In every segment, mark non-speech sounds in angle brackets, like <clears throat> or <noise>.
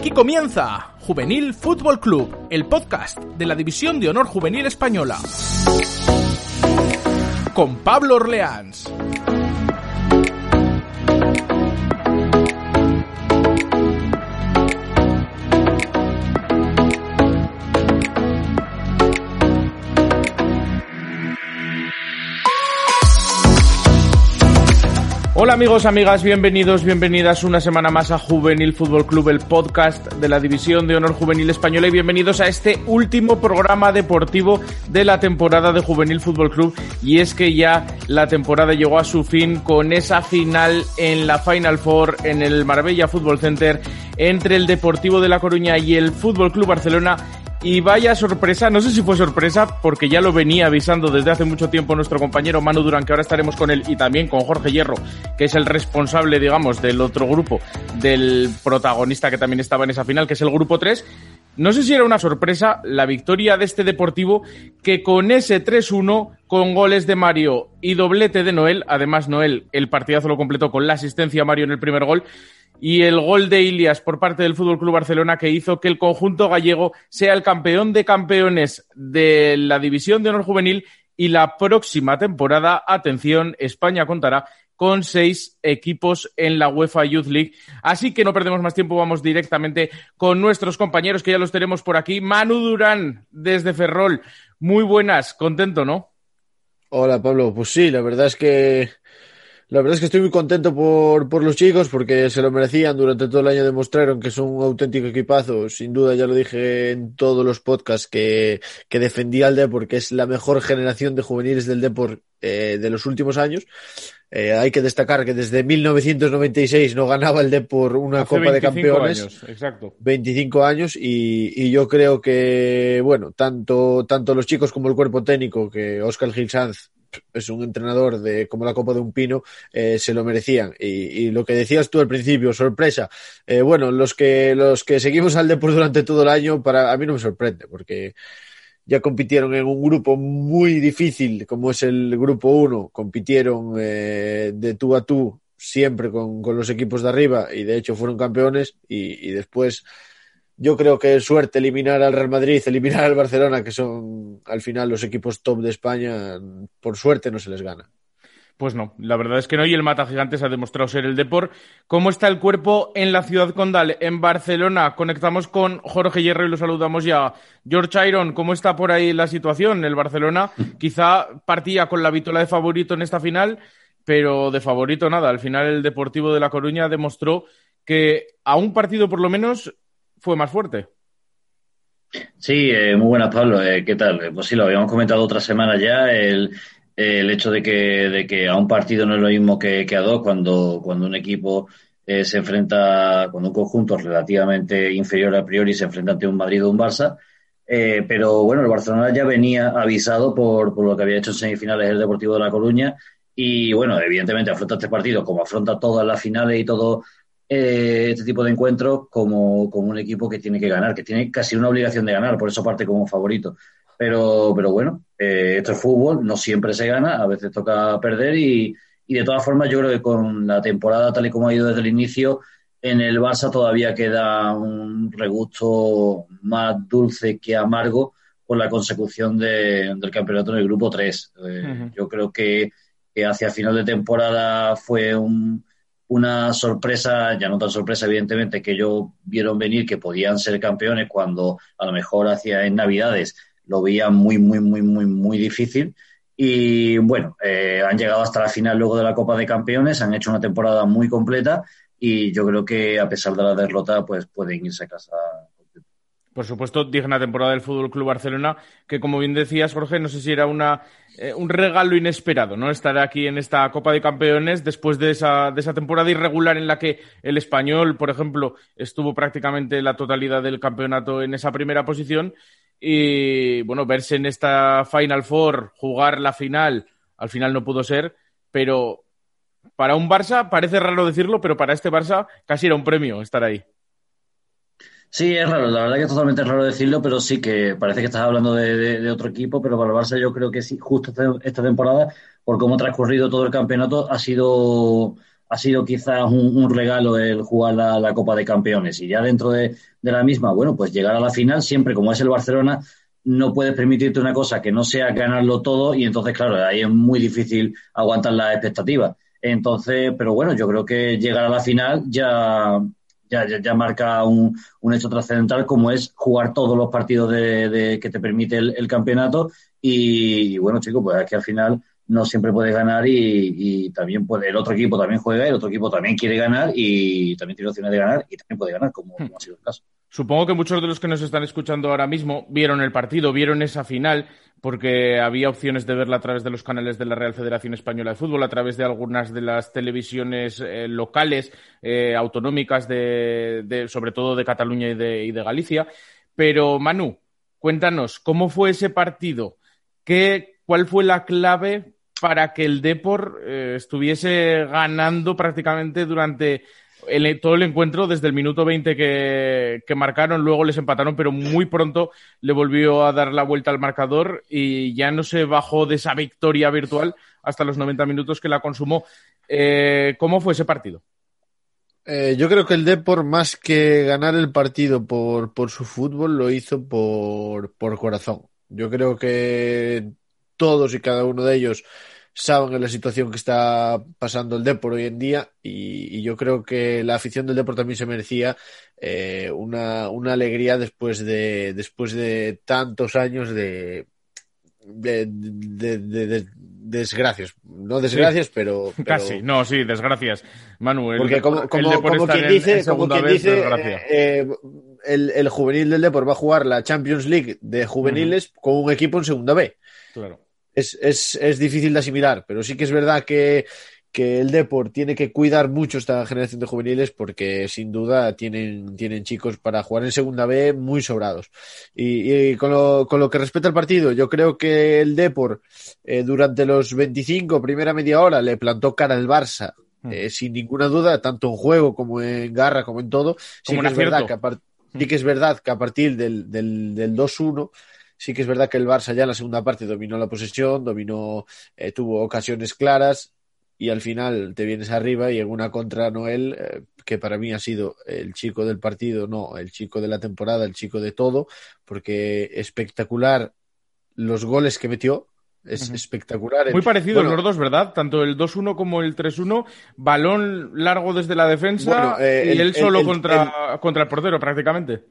Aquí comienza Juvenil Fútbol Club, el podcast de la División de Honor Juvenil Española. Con Pablo Orleans. Hola amigos, amigas, bienvenidos, bienvenidas una semana más a Juvenil Fútbol Club, el podcast de la División de Honor Juvenil Española y bienvenidos a este último programa deportivo de la temporada de Juvenil Fútbol Club y es que ya la temporada llegó a su fin con esa final en la Final Four en el Marbella Fútbol Center entre el Deportivo de La Coruña y el Fútbol Club Barcelona y vaya sorpresa, no sé si fue sorpresa, porque ya lo venía avisando desde hace mucho tiempo nuestro compañero Manu Durán, que ahora estaremos con él, y también con Jorge Hierro, que es el responsable, digamos, del otro grupo, del protagonista que también estaba en esa final, que es el grupo 3. No sé si era una sorpresa la victoria de este Deportivo que con ese 3-1, con goles de Mario y doblete de Noel, además Noel el partidazo lo completó con la asistencia a Mario en el primer gol, y el gol de Ilias por parte del Fútbol Club Barcelona que hizo que el conjunto gallego sea el campeón de campeones de la División de Honor Juvenil y la próxima temporada, atención, España contará con seis equipos en la UEFA Youth League. Así que no perdemos más tiempo, vamos directamente con nuestros compañeros que ya los tenemos por aquí. Manu Durán desde Ferrol. Muy buenas, contento, ¿no? Hola Pablo, pues sí, la verdad es que la verdad es que estoy muy contento por, por los chicos porque se lo merecían. Durante todo el año demostraron que son un auténtico equipazo. Sin duda, ya lo dije en todos los podcasts que, que defendía al Depor, que es la mejor generación de juveniles del Depor eh, de los últimos años. Eh, hay que destacar que desde 1996 no ganaba el Depor una Hace Copa de 25 Campeones. años, exacto. 25 años y, y yo creo que, bueno, tanto, tanto los chicos como el cuerpo técnico, que Oscar Gil Sanz es un entrenador de como la copa de un pino, eh, se lo merecían. Y, lo que decías tú al principio, sorpresa. Eh, bueno, los que, los que seguimos al Depor durante todo el año, para a mí no me sorprende, porque ya compitieron en un grupo muy difícil, como es el grupo 1, compitieron eh, de tú a tú siempre con, con, los equipos de arriba y de hecho fueron campeones y después yo creo que suerte eliminar al Real Madrid, eliminar al Barcelona, que son al final los equipos top de España, por suerte no se les gana. Pues no, la verdad es que no, y el Mata Gigantes ha demostrado ser el Depor. ¿Cómo está el cuerpo en la ciudad condal, en Barcelona? Conectamos con Jorge Hierro y lo saludamos ya. George Iron, ¿cómo está por ahí la situación? El Barcelona quizá partía con la vitola de favorito en esta final, pero de favorito nada. Al final el Deportivo de La Coruña demostró que a un partido por lo menos fue más fuerte. Sí, eh, muy buenas, Pablo. Eh, ¿Qué tal? Pues sí, lo habíamos comentado otra semana ya. El, el hecho de que, de que a un partido no es lo mismo que, que a dos, cuando, cuando un equipo eh, se enfrenta, cuando un conjunto relativamente inferior a priori se enfrenta ante un Madrid o un Barça. Eh, pero bueno, el Barcelona ya venía avisado por, por lo que había hecho en semifinales el Deportivo de La Coruña. Y bueno, evidentemente afronta este partido como afronta todas las finales y todo eh, este tipo de encuentros como, como un equipo que tiene que ganar, que tiene casi una obligación de ganar, por eso parte como favorito. Pero, pero bueno, eh, esto es fútbol, no siempre se gana, a veces toca perder y, y, de todas formas yo creo que con la temporada tal y como ha ido desde el inicio, en el Barça todavía queda un regusto más dulce que amargo por la consecución de, del campeonato en el grupo 3. Eh, uh -huh. Yo creo que, que hacia final de temporada fue un, una sorpresa, ya no tan sorpresa evidentemente, que ellos vieron venir que podían ser campeones cuando a lo mejor hacia en Navidades lo veía muy, muy, muy, muy, muy difícil. Y bueno, eh, han llegado hasta la final luego de la Copa de Campeones, han hecho una temporada muy completa y yo creo que a pesar de la derrota, pues pueden irse a casa. Por supuesto, digna temporada del Fútbol Club Barcelona, que como bien decías, Jorge, no sé si era una, eh, un regalo inesperado, ¿no? Estar aquí en esta Copa de Campeones después de esa, de esa temporada irregular en la que el español, por ejemplo, estuvo prácticamente la totalidad del campeonato en esa primera posición. Y bueno, verse en esta Final Four, jugar la final, al final no pudo ser, pero para un Barça, parece raro decirlo, pero para este Barça casi era un premio estar ahí. Sí, es raro, la verdad que es totalmente raro decirlo, pero sí que parece que estás hablando de, otro equipo, pero para el Barça yo creo que sí, justo este, esta temporada, por cómo ha transcurrido todo el campeonato, ha sido, ha sido quizás un, regalo el jugar la, Copa de Campeones. Y ya dentro de, la misma, bueno, pues llegar a la final, siempre como es el Barcelona, no puedes permitirte una cosa que no sea ganarlo todo, y entonces, claro, ahí es muy difícil aguantar las expectativas. Entonces, pero bueno, yo creo que llegar a la final ya ya, ya, marca un, un, hecho trascendental como es jugar todos los partidos de, que te permite el, campeonato y, bueno chicos pues es que al final no siempre puedes ganar y, también puede, el otro equipo también juega, el otro equipo también quiere ganar y también tiene opciones de ganar y también puede ganar, como, hmm. ha sido el caso. Supongo que muchos de los que nos están escuchando ahora mismo vieron el partido, vieron esa final, porque había opciones de verla a través de los canales de la Real Federación Española de Fútbol, a través de algunas de las televisiones eh, locales, eh, autonómicas, de, sobre todo de Cataluña y de, Galicia. Pero, Manu, cuéntanos, ¿cómo fue ese partido? ¿Qué, ¿Cuál fue la clave para que el Depor eh, estuviese ganando prácticamente durante todo el encuentro desde el minuto 20 que, marcaron, luego les empataron, pero muy pronto le volvió a dar la vuelta al marcador y ya no se bajó de esa victoria virtual hasta los 90 minutos que la consumó. Eh, ¿Cómo fue ese partido? Eh, yo creo que el Depor, más que ganar el partido por, por su fútbol, lo hizo por, por corazón. Yo creo que todos y cada uno de ellos saben la situación que está pasando el Depor hoy en día y, yo creo que la afición del Depor también se merecía eh, una, una, alegría después de, después de tantos años de, de, de, desgracias. No desgracias, pero, Casi, no, sí, desgracias. Manuel. Porque como, como, como quien dice, como quien dice eh, el, el, juvenil del Depor va a jugar la Champions League de juveniles con un equipo en segunda B. Claro es, es, es difícil de asimilar, pero sí que es verdad que, que el Deport tiene que cuidar mucho esta generación de juveniles porque sin duda tienen, tienen chicos para jugar en segunda B muy sobrados. Y, con, lo, con, lo, que respecta al partido, yo creo que el Deport eh, durante los 25, primera media hora, le plantó cara al Barça. Hmm. Eh, sin ninguna duda, tanto en juego como en garra, como en todo. Sí que, es verdad que, a sí que es verdad que a partir del, del, del 2-1 Sí que es verdad que el Barça ya en la segunda parte dominó la posesión, dominó, eh, tuvo ocasiones claras y al final te vienes arriba y en una contra Noel, eh, que para mí ha sido el chico del partido, no, el chico de la temporada, el chico de todo, porque espectacular los goles que metió, es espectacular. Muy parecido los dos, ¿verdad? Tanto el 2-1 como el 3-1, balón largo desde la defensa eh, y él solo contra, contra el portero prácticamente.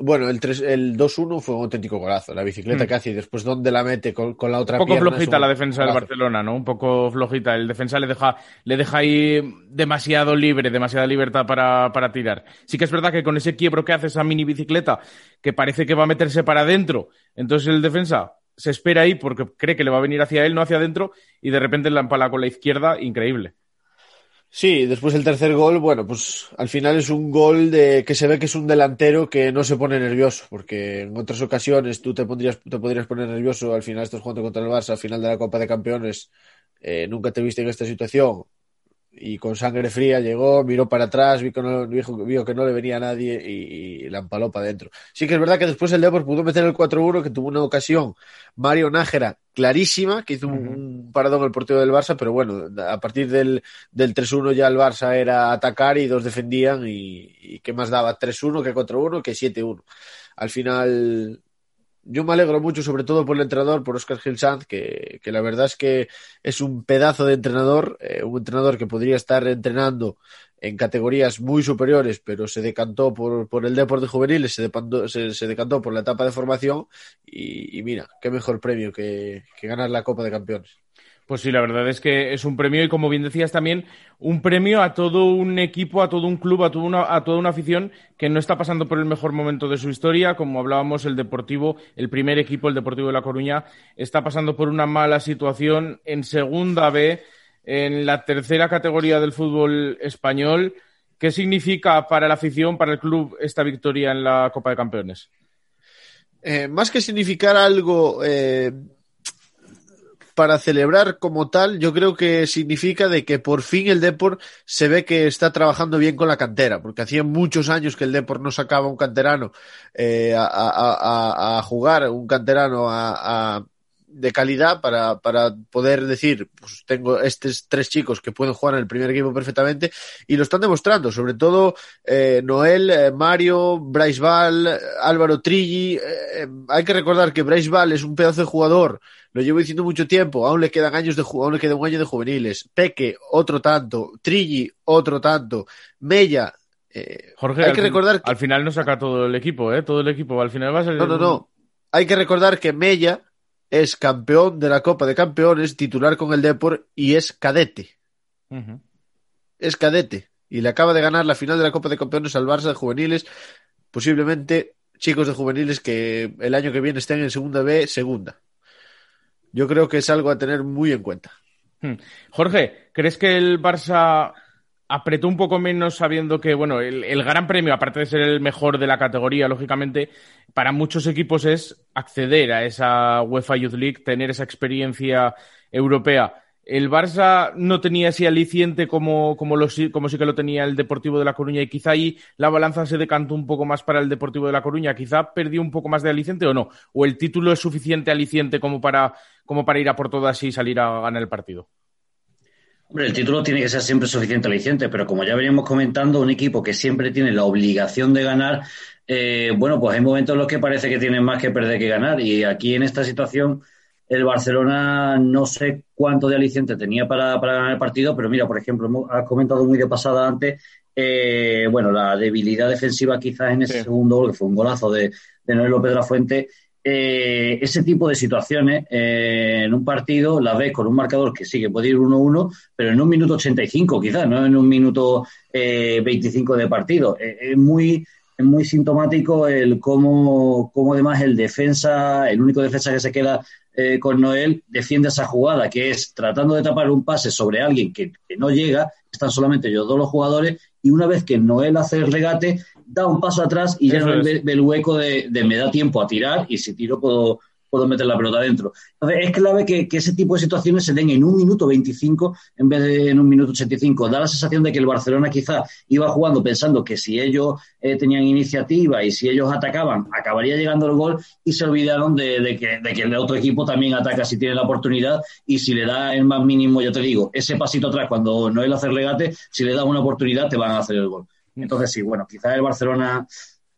Bueno, el, el 2-1 fue un auténtico golazo. La bicicleta mm. que hace y después dónde la mete con, la otra Un poco flojita la defensa del Barcelona, ¿no? Un poco flojita. El defensa le deja, le deja ahí demasiado libre, demasiada libertad para, para tirar. Sí que es verdad que con ese quiebro que hace esa mini bicicleta, que parece que va a meterse para adentro, entonces el defensa se espera ahí porque cree que le va a venir hacia él, no hacia adentro, y de repente la empala con la izquierda, increíble. Sí, después el tercer gol, bueno, pues al final es un gol de que se ve que es un delantero que no se pone nervioso, porque en otras ocasiones tú te pondrías, te podrías poner nervioso, al final estás jugando contra el Barça, al final de la Copa de Campeones, eh, nunca te viste en esta situación, y con sangre fría llegó, miró para atrás, vio que no, vio que no le venía a nadie y, la empaló para adentro. Sí que es verdad que después el Depor pudo meter el 4-1, que tuvo una ocasión Mario Nájera clarísima, que hizo un, paradón el portero del Barça, pero bueno, a partir del, del 3-1 ya el Barça era atacar y dos defendían y, y ¿qué más daba? 3-1 que 4-1 que 7-1. Al final yo me alegro mucho, sobre todo por el entrenador, por Oscar Gil Sanz, que, que la verdad es que es un pedazo de entrenador, eh, un entrenador que podría estar entrenando en categorías muy superiores, pero se decantó por, por el deporte juvenil, se, se, se, decantó por la etapa de formación y, y mira, qué mejor premio que, que ganar la Copa de Campeones. Pues sí, la verdad es que es un premio y como bien decías también, un premio a todo un equipo, a todo un club, a toda una, a toda una afición que no está pasando por el mejor momento de su historia. Como hablábamos, el Deportivo, el primer equipo, el Deportivo de La Coruña, está pasando por una mala situación en segunda B, en la tercera categoría del fútbol español. ¿Qué significa para la afición, para el club, esta victoria en la Copa de Campeones? Eh, más que significar algo eh, para celebrar como tal, yo creo que significa de que por fin el Deport se ve que está trabajando bien con la cantera, porque hacía muchos años que el Deport no sacaba un canterano eh, a, a, a, jugar, un canterano a, de calidad para, para poder decir, pues tengo estos tres chicos que pueden jugar en el primer equipo perfectamente y lo están demostrando, sobre todo eh, Noel, eh, Mario, Bryce Val, Álvaro Trilli. Eh, hay que recordar que Bryce es un pedazo de jugador, lo llevo diciendo mucho tiempo, aún le quedan años de aún le queda un año de juveniles. Peque, otro tanto, Trilli, otro tanto, Mella. Jorge, hay que recordar que... al final no saca todo el equipo, ¿eh? Todo el equipo, al final va a ser... No, no, no. Hay que recordar que Mella es campeón de la Copa de Campeones, titular con el Depor y es cadete. Es cadete. Y le acaba de ganar la final de la Copa de Campeones al Barça de juveniles. Posiblemente chicos de juveniles que el año que viene estén en segunda B, segunda. Yo creo que es algo a tener muy en cuenta. Hmm. Jorge, ¿crees que el Barça apretó un poco menos sabiendo que, bueno, el, gran premio, aparte de ser el mejor de la categoría, lógicamente, para muchos equipos es acceder a esa UEFA Youth League, tener esa experiencia europea. El Barça no tenía ese aliciente como, como, como sí que lo tenía el Deportivo de La Coruña y quizá ahí la balanza se decantó un poco más para el Deportivo de La Coruña. Quizá perdió un poco más de aliciente o no. O el título es suficiente aliciente como para, como para ir a por todas y salir a ganar el partido. Hombre, el título tiene que ser siempre suficiente aliciente, pero como ya veníamos comentando, un equipo que siempre tiene la obligación de ganar, eh, bueno, pues hay momentos en los que parece que tienen más que perder que ganar. Y aquí en esta situación, el Barcelona no sé cuánto de aliciente tenía para, ganar el partido, pero mira, por ejemplo, has comentado muy de pasada antes, eh, bueno, la debilidad defensiva quizás en ese segundo gol, que fue un golazo de, de Noel López de la Fuente, eh, ese tipo de situaciones eh, en un partido las ves con un marcador que sí que puede ir 1-1, pero en un minuto 85 quizás, no en un minuto 25 eh, de partido. es muy es muy sintomático el cómo, cómo además el defensa, el único defensa que se queda con Noel, defiende esa jugada, que es tratando de tapar un pase sobre alguien que, que no llega, están solamente ellos dos los jugadores, y una vez que Noel hace el regate, da un paso atrás y ya no ve, el hueco de, me da tiempo a tirar y si tiro puedo, puedo meter la pelota dentro. Entonces, es clave que, que, ese tipo de situaciones se den en un minuto 25 en vez de en un minuto 85. Da la sensación de que el Barcelona quizá iba jugando pensando que si ellos eh, tenían iniciativa y si ellos atacaban, acabaría llegando el gol y se olvidaron de, de, que, de, que, el otro equipo también ataca si tiene la oportunidad y si le da el más mínimo, yo te digo, ese pasito atrás cuando no es el hacer legate, si le da una oportunidad te van a hacer el gol. Entonces sí, bueno, quizás el Barcelona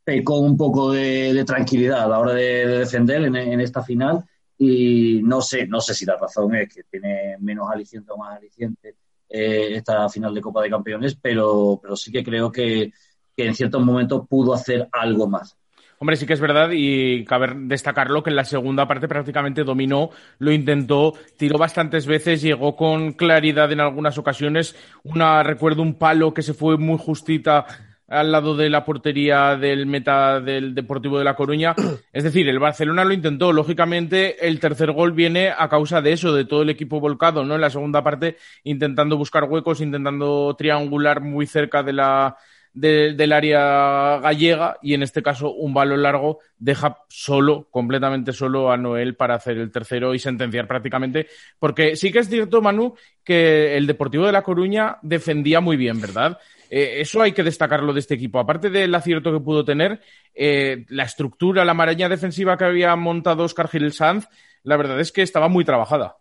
pecó un poco de, tranquilidad a la hora de, defender en, esta final y no sé, no sé si la razón es que tiene menos aliciente o más aliciente eh, esta final de Copa de Campeones, pero, pero sí que creo que, que en ciertos momentos pudo hacer algo más. Hombre, sí que es verdad y cabe destacarlo que en la segunda parte prácticamente dominó, lo intentó, tiró bastantes veces, llegó con claridad en algunas ocasiones. Una, recuerdo un palo que se fue muy justita al lado de la portería del meta del Deportivo de La Coruña. <clears throat> Es decir, el Barcelona lo intentó. Lógicamente, el tercer gol viene a causa de eso, de todo el equipo volcado, ¿no? En la segunda parte, intentando buscar huecos, intentando triangular muy cerca de la, del área gallega y en este caso un balón largo deja solo, completamente solo a Noel para hacer el tercero y sentenciar prácticamente. Porque sí que es cierto, Manu, que el Deportivo de La Coruña defendía muy bien, ¿verdad? Eh, eso hay que destacarlo de este equipo. Aparte del acierto que pudo tener, eh, la estructura, la maraña defensiva que había montado Oscar Gil Sanz, la verdad es que estaba muy trabajada.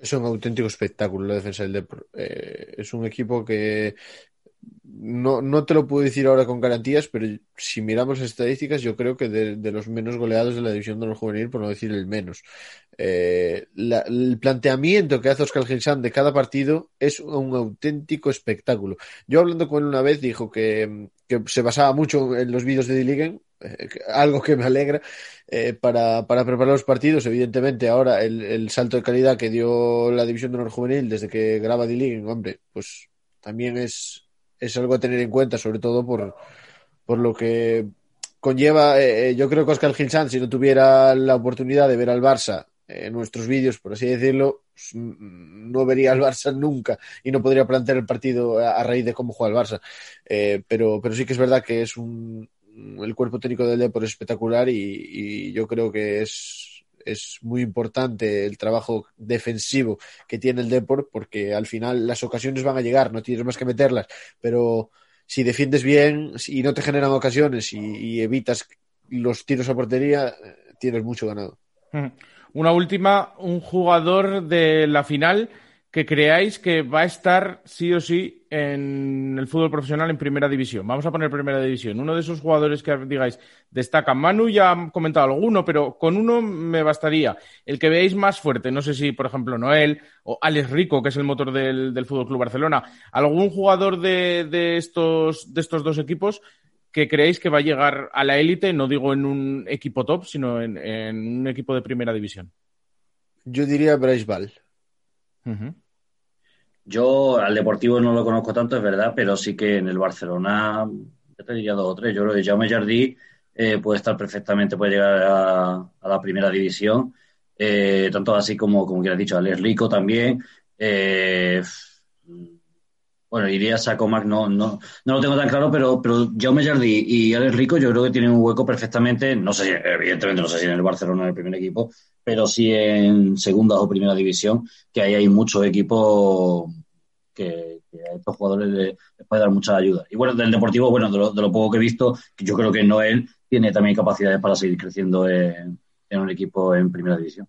Es un auténtico espectáculo la defensa del Depor. Eh, es un equipo que, no, no te lo puedo decir ahora con garantías, pero si miramos estadísticas, yo creo que de, los menos goleados de la división de los juvenil, por no decir el menos. Eh, el planteamiento que hace Oscar Gilsan de cada partido es un auténtico espectáculo. Yo hablando con él una vez dijo que, se basaba mucho en los vídeos de Diligen eh, algo que me alegra eh, para, para, preparar los partidos. Evidentemente, ahora el, el, salto de calidad que dio la División de Honor Juvenil desde que graba D-League, hombre, pues también es, es algo a tener en cuenta, sobre todo por, por lo que conlleva. Eh, yo creo que Oscar Gilsan, si no tuviera la oportunidad de ver al Barça en nuestros vídeos, por así decirlo, pues, no vería al Barça <laughs> nunca y no podría plantear el partido a, raíz de cómo juega el Barça. Eh, pero, pero sí que es verdad que es un, el cuerpo técnico del Depor es espectacular y, yo creo que es, es muy importante el trabajo defensivo que tiene el Depor porque al final las ocasiones van a llegar, no tienes más que meterlas, pero si defiendes bien y no te generan ocasiones y, y evitas los tiros a portería, tienes mucho ganado. Una última, un jugador de la final que creáis que va a estar sí o sí en el fútbol profesional en primera división. Vamos a poner primera división. Uno de esos jugadores que digáis destaca. Manu ya ha comentado alguno, pero con uno me bastaría. El que veáis más fuerte, no sé si, por ejemplo, Noel o Alex Rico, que es el motor del, del Fútbol Club Barcelona. ¿Algún jugador de, de, estos, de estos dos equipos que creéis que va a llegar a la élite, no digo en un equipo top, sino en, en un equipo de primera división? Yo diría Ball. Uh -huh. Yo al Deportivo no lo conozco tanto, es verdad, pero sí que en el Barcelona, ya te diría dos o tres. Yo creo que Jaume Jardí eh, puede estar perfectamente, puede llegar a, a la primera división, eh, tanto así como, como que has dicho, Alex Rico también. Eh, bueno, iría a Mac, no, no, no lo tengo tan claro, pero, pero Jaume Jardí y Alex Rico yo creo que tienen un hueco perfectamente, no sé si, evidentemente no sé si en el Barcelona en el primer equipo, pero sí en segunda o primera división, que ahí hay muchos equipos que, a estos jugadores les, les, puede dar mucha ayuda. Y bueno, del Deportivo, bueno, de lo, de lo poco que he visto, yo creo que Noel tiene también capacidades para seguir creciendo en, en un equipo en primera división.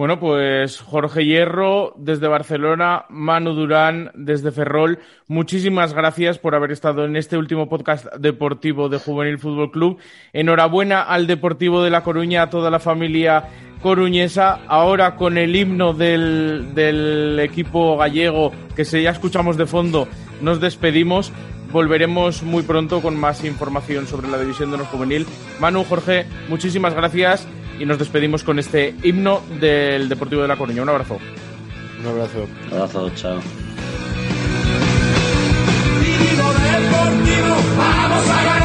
Bueno, pues Jorge Hierro desde Barcelona, Manu Durán desde Ferrol, muchísimas gracias por haber estado en este último podcast deportivo de Juvenil Fútbol Club. Enhorabuena al Deportivo de La Coruña, a toda la familia coruñesa, ahora con el himno del, equipo gallego que se ya escuchamos de fondo, nos despedimos. Volveremos muy pronto con más información sobre la división de los juvenil. Manu, Jorge, muchísimas gracias y nos despedimos con este himno del Deportivo de La Coruña. Un abrazo. Un abrazo. Un abrazo, chao. Deportivo, vamos a ganar.